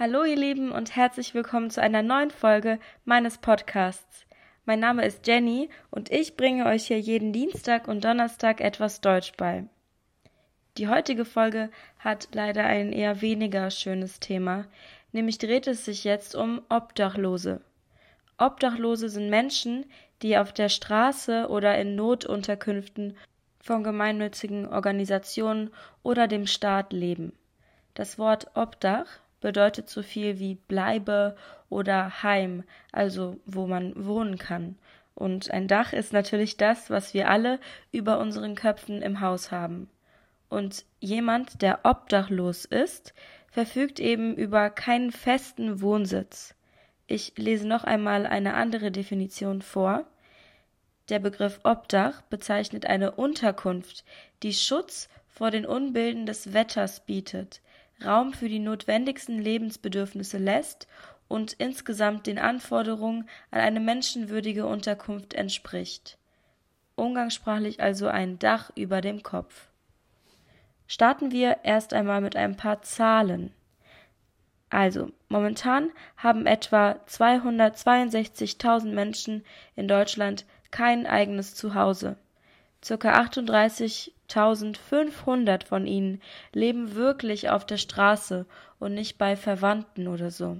Hallo ihr Lieben und herzlich willkommen zu einer neuen Folge meines Podcasts. Mein Name ist Jenny und ich bringe euch hier jeden Dienstag und Donnerstag etwas Deutsch bei. Die heutige Folge hat leider ein eher weniger schönes Thema, nämlich dreht es sich jetzt um Obdachlose. Obdachlose sind Menschen, die auf der Straße oder in Notunterkünften von gemeinnützigen Organisationen oder dem Staat leben. Das Wort Obdach bedeutet so viel wie Bleibe oder Heim, also wo man wohnen kann. Und ein Dach ist natürlich das, was wir alle über unseren Köpfen im Haus haben. Und jemand, der obdachlos ist, verfügt eben über keinen festen Wohnsitz. Ich lese noch einmal eine andere Definition vor. Der Begriff Obdach bezeichnet eine Unterkunft, die Schutz vor den Unbilden des Wetters bietet, Raum für die notwendigsten Lebensbedürfnisse lässt und insgesamt den Anforderungen an eine menschenwürdige Unterkunft entspricht. Umgangssprachlich also ein Dach über dem Kopf. Starten wir erst einmal mit ein paar Zahlen. Also, momentan haben etwa 262.000 Menschen in Deutschland kein eigenes Zuhause. Circa 38.500 von ihnen leben wirklich auf der Straße und nicht bei Verwandten oder so.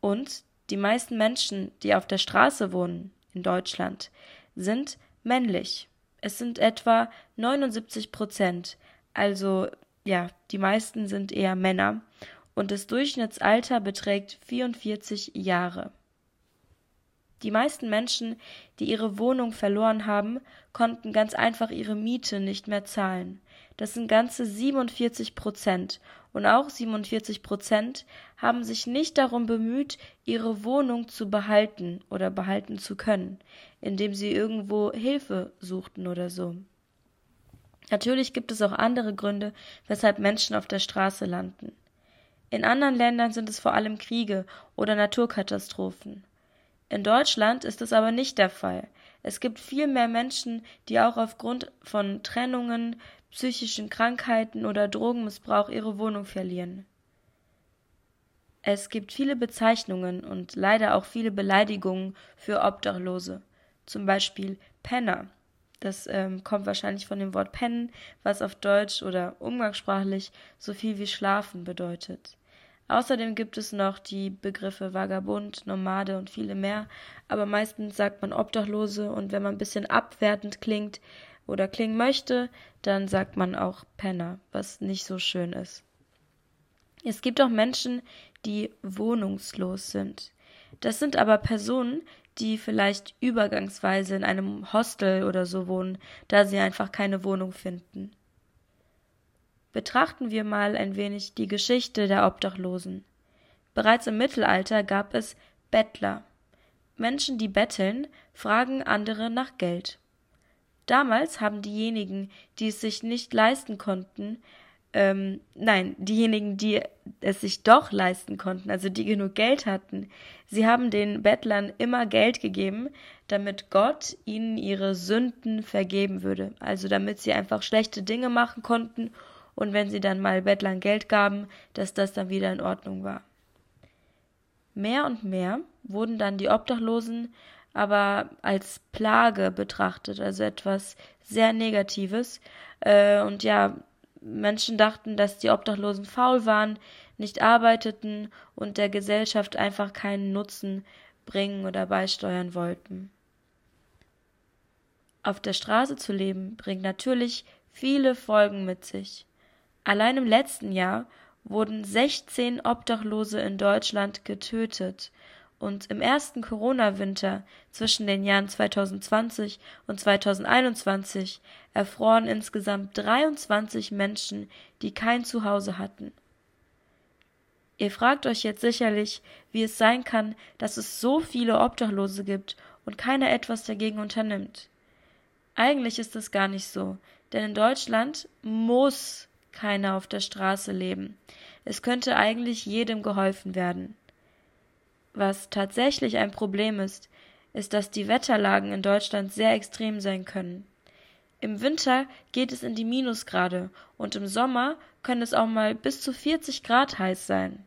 Und die meisten Menschen, die auf der Straße wohnen in Deutschland, sind männlich. Es sind etwa 79 Prozent. Also ja, die meisten sind eher Männer. Und das Durchschnittsalter beträgt 44 Jahre. Die meisten Menschen, die ihre Wohnung verloren haben, konnten ganz einfach ihre Miete nicht mehr zahlen. Das sind ganze 47 Prozent. Und auch 47 Prozent haben sich nicht darum bemüht, ihre Wohnung zu behalten oder behalten zu können, indem sie irgendwo Hilfe suchten oder so. Natürlich gibt es auch andere Gründe, weshalb Menschen auf der Straße landen. In anderen Ländern sind es vor allem Kriege oder Naturkatastrophen. In Deutschland ist es aber nicht der Fall. Es gibt viel mehr Menschen, die auch aufgrund von Trennungen, psychischen Krankheiten oder Drogenmissbrauch ihre Wohnung verlieren. Es gibt viele Bezeichnungen und leider auch viele Beleidigungen für Obdachlose, zum Beispiel Penner. Das ähm, kommt wahrscheinlich von dem Wort pennen, was auf Deutsch oder umgangssprachlich so viel wie schlafen bedeutet. Außerdem gibt es noch die Begriffe Vagabund, Nomade und viele mehr, aber meistens sagt man Obdachlose und wenn man ein bisschen abwertend klingt oder klingen möchte, dann sagt man auch Penner, was nicht so schön ist. Es gibt auch Menschen, die wohnungslos sind. Das sind aber Personen, die vielleicht übergangsweise in einem Hostel oder so wohnen, da sie einfach keine Wohnung finden. Betrachten wir mal ein wenig die Geschichte der Obdachlosen. Bereits im Mittelalter gab es Bettler. Menschen, die betteln, fragen andere nach Geld. Damals haben diejenigen, die es sich nicht leisten konnten, ähm, nein, diejenigen, die es sich doch leisten konnten, also die genug Geld hatten, sie haben den Bettlern immer Geld gegeben, damit Gott ihnen ihre Sünden vergeben würde, also damit sie einfach schlechte Dinge machen konnten und wenn sie dann mal Bettlern Geld gaben, dass das dann wieder in Ordnung war. Mehr und mehr wurden dann die Obdachlosen aber als Plage betrachtet, also etwas sehr Negatives. Äh, und ja, Menschen dachten, dass die Obdachlosen faul waren, nicht arbeiteten und der Gesellschaft einfach keinen Nutzen bringen oder beisteuern wollten. Auf der Straße zu leben bringt natürlich viele Folgen mit sich. Allein im letzten Jahr wurden 16 Obdachlose in Deutschland getötet und im ersten Corona-Winter zwischen den Jahren 2020 und 2021 erfroren insgesamt 23 Menschen, die kein Zuhause hatten. Ihr fragt euch jetzt sicherlich, wie es sein kann, dass es so viele Obdachlose gibt und keiner etwas dagegen unternimmt. Eigentlich ist es gar nicht so, denn in Deutschland muss keiner auf der Straße leben. Es könnte eigentlich jedem geholfen werden. Was tatsächlich ein Problem ist, ist, dass die Wetterlagen in Deutschland sehr extrem sein können. Im Winter geht es in die Minusgrade und im Sommer können es auch mal bis zu 40 Grad heiß sein.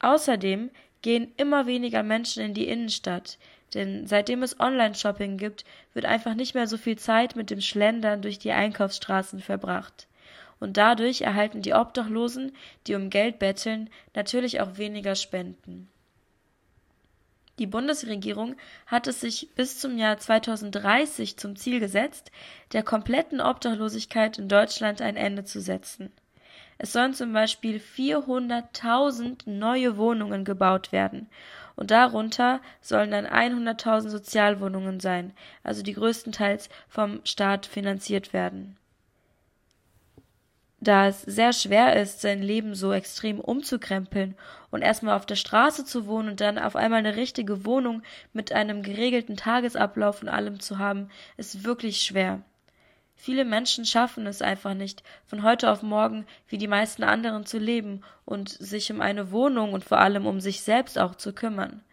Außerdem gehen immer weniger Menschen in die Innenstadt, denn seitdem es Online-Shopping gibt, wird einfach nicht mehr so viel Zeit mit dem Schlendern durch die Einkaufsstraßen verbracht. Und dadurch erhalten die Obdachlosen, die um Geld betteln, natürlich auch weniger Spenden. Die Bundesregierung hat es sich bis zum Jahr 2030 zum Ziel gesetzt, der kompletten Obdachlosigkeit in Deutschland ein Ende zu setzen. Es sollen zum Beispiel 400.000 neue Wohnungen gebaut werden und darunter sollen dann 100.000 Sozialwohnungen sein, also die größtenteils vom Staat finanziert werden. Da es sehr schwer ist, sein Leben so extrem umzukrempeln und erstmal auf der Straße zu wohnen und dann auf einmal eine richtige Wohnung mit einem geregelten Tagesablauf und allem zu haben, ist wirklich schwer. Viele Menschen schaffen es einfach nicht, von heute auf morgen wie die meisten anderen zu leben und sich um eine Wohnung und vor allem um sich selbst auch zu kümmern.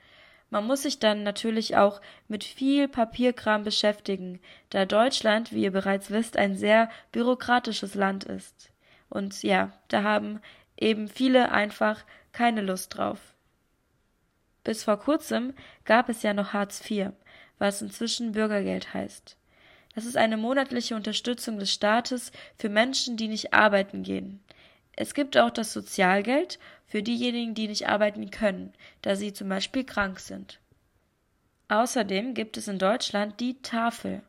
Man muss sich dann natürlich auch mit viel Papierkram beschäftigen, da Deutschland, wie ihr bereits wisst, ein sehr bürokratisches Land ist. Und ja, da haben eben viele einfach keine Lust drauf. Bis vor kurzem gab es ja noch Hartz IV, was inzwischen Bürgergeld heißt. Das ist eine monatliche Unterstützung des Staates für Menschen, die nicht arbeiten gehen. Es gibt auch das Sozialgeld für diejenigen, die nicht arbeiten können, da sie zum Beispiel krank sind. Außerdem gibt es in Deutschland die Tafel.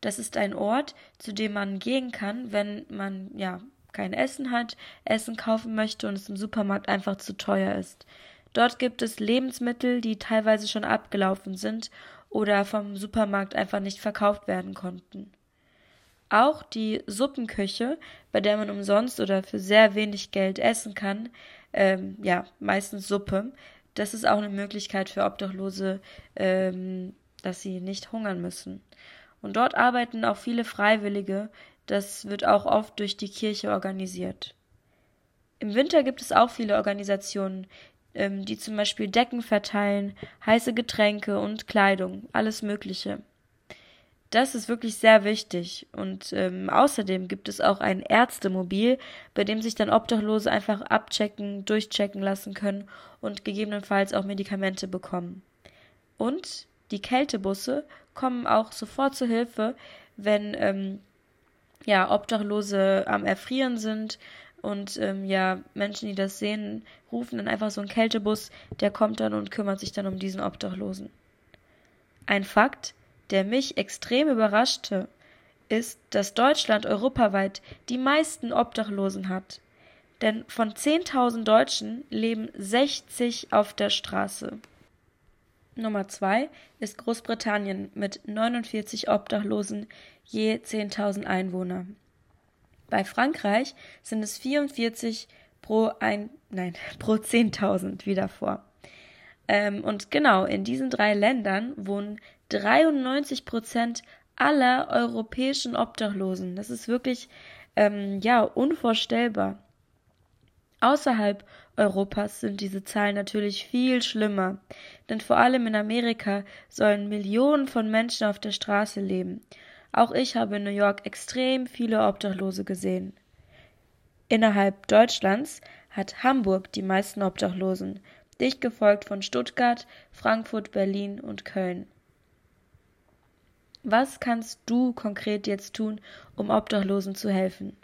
Das ist ein Ort, zu dem man gehen kann, wenn man ja kein Essen hat, Essen kaufen möchte und es im Supermarkt einfach zu teuer ist. Dort gibt es Lebensmittel, die teilweise schon abgelaufen sind oder vom Supermarkt einfach nicht verkauft werden konnten. Auch die Suppenküche, bei der man umsonst oder für sehr wenig Geld essen kann, ähm, ja, meistens Suppe, das ist auch eine Möglichkeit für Obdachlose, ähm, dass sie nicht hungern müssen. Und dort arbeiten auch viele Freiwillige, das wird auch oft durch die Kirche organisiert. Im Winter gibt es auch viele Organisationen, ähm, die zum Beispiel Decken verteilen, heiße Getränke und Kleidung, alles Mögliche. Das ist wirklich sehr wichtig. Und ähm, außerdem gibt es auch ein Ärztemobil, bei dem sich dann Obdachlose einfach abchecken, durchchecken lassen können und gegebenenfalls auch Medikamente bekommen. Und die Kältebusse kommen auch sofort zur Hilfe, wenn ähm, ja, Obdachlose am Erfrieren sind und ähm, ja, Menschen, die das sehen, rufen dann einfach so einen Kältebus, der kommt dann und kümmert sich dann um diesen Obdachlosen. Ein Fakt, der mich extrem überraschte, ist, dass Deutschland europaweit die meisten Obdachlosen hat. Denn von 10.000 Deutschen leben 60 auf der Straße. Nummer zwei ist Großbritannien mit 49 Obdachlosen je 10.000 Einwohner. Bei Frankreich sind es 44 pro ein, nein, pro 10.000 wie davor. Ähm, und genau in diesen drei Ländern wohnen 93 Prozent aller europäischen Obdachlosen. Das ist wirklich ähm, ja unvorstellbar. Außerhalb Europas sind diese Zahlen natürlich viel schlimmer, denn vor allem in Amerika sollen Millionen von Menschen auf der Straße leben. Auch ich habe in New York extrem viele Obdachlose gesehen. Innerhalb Deutschlands hat Hamburg die meisten Obdachlosen, dicht gefolgt von Stuttgart, Frankfurt, Berlin und Köln. Was kannst du konkret jetzt tun, um Obdachlosen zu helfen?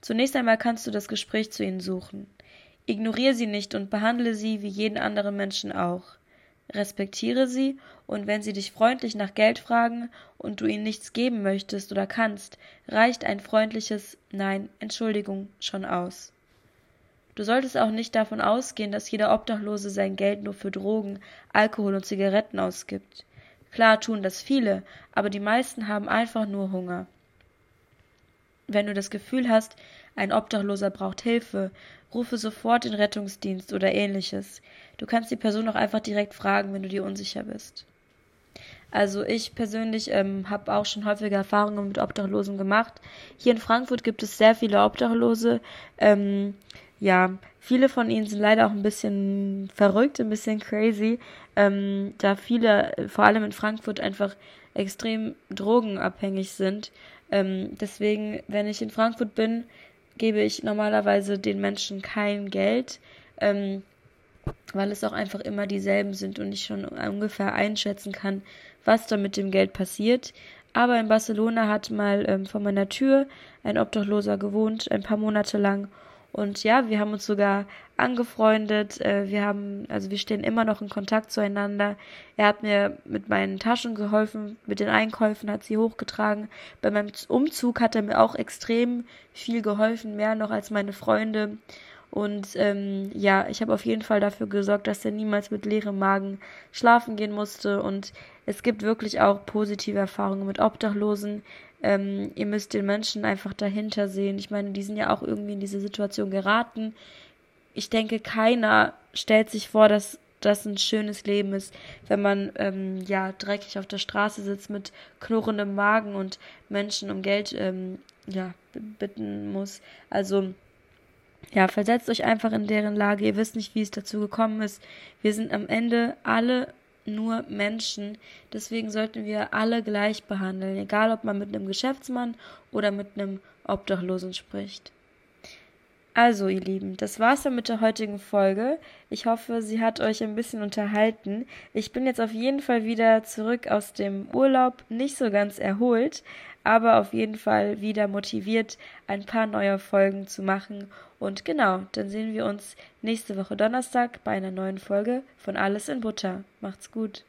Zunächst einmal kannst du das Gespräch zu ihnen suchen. Ignoriere sie nicht und behandle sie wie jeden anderen Menschen auch. Respektiere sie und wenn sie dich freundlich nach Geld fragen und du ihnen nichts geben möchtest oder kannst, reicht ein freundliches Nein, Entschuldigung schon aus. Du solltest auch nicht davon ausgehen, dass jeder Obdachlose sein Geld nur für Drogen, Alkohol und Zigaretten ausgibt. Klar tun das viele, aber die meisten haben einfach nur Hunger. Wenn du das Gefühl hast, ein Obdachloser braucht Hilfe, rufe sofort den Rettungsdienst oder ähnliches. Du kannst die Person auch einfach direkt fragen, wenn du dir unsicher bist. Also ich persönlich ähm, habe auch schon häufige Erfahrungen mit Obdachlosen gemacht. Hier in Frankfurt gibt es sehr viele Obdachlose. Ähm, ja, viele von ihnen sind leider auch ein bisschen verrückt, ein bisschen crazy, ähm, da viele, vor allem in Frankfurt, einfach extrem drogenabhängig sind. Ähm, deswegen, wenn ich in Frankfurt bin, gebe ich normalerweise den Menschen kein Geld. Ähm, weil es auch einfach immer dieselben sind und ich schon ungefähr einschätzen kann, was da mit dem Geld passiert. Aber in Barcelona hat mal ähm, vor meiner Tür ein Obdachloser gewohnt, ein paar Monate lang. Und ja, wir haben uns sogar angefreundet. Äh, wir haben, also wir stehen immer noch in Kontakt zueinander. Er hat mir mit meinen Taschen geholfen, mit den Einkäufen hat sie hochgetragen. Bei meinem Umzug hat er mir auch extrem viel geholfen, mehr noch als meine Freunde. Und ähm, ja, ich habe auf jeden Fall dafür gesorgt, dass er niemals mit leerem Magen schlafen gehen musste. Und es gibt wirklich auch positive Erfahrungen mit Obdachlosen. Ähm, ihr müsst den Menschen einfach dahinter sehen. Ich meine, die sind ja auch irgendwie in diese Situation geraten. Ich denke, keiner stellt sich vor, dass das ein schönes Leben ist, wenn man ähm, ja dreckig auf der Straße sitzt mit knurrendem Magen und Menschen um Geld ähm, ja bitten muss. Also ja, versetzt euch einfach in deren Lage. Ihr wisst nicht, wie es dazu gekommen ist. Wir sind am Ende alle nur Menschen. Deswegen sollten wir alle gleich behandeln, egal ob man mit einem Geschäftsmann oder mit einem Obdachlosen spricht. Also, ihr Lieben, das war's dann mit der heutigen Folge. Ich hoffe, sie hat euch ein bisschen unterhalten. Ich bin jetzt auf jeden Fall wieder zurück aus dem Urlaub, nicht so ganz erholt, aber auf jeden Fall wieder motiviert, ein paar neue Folgen zu machen. Und genau, dann sehen wir uns nächste Woche Donnerstag bei einer neuen Folge von Alles in Butter. Macht's gut.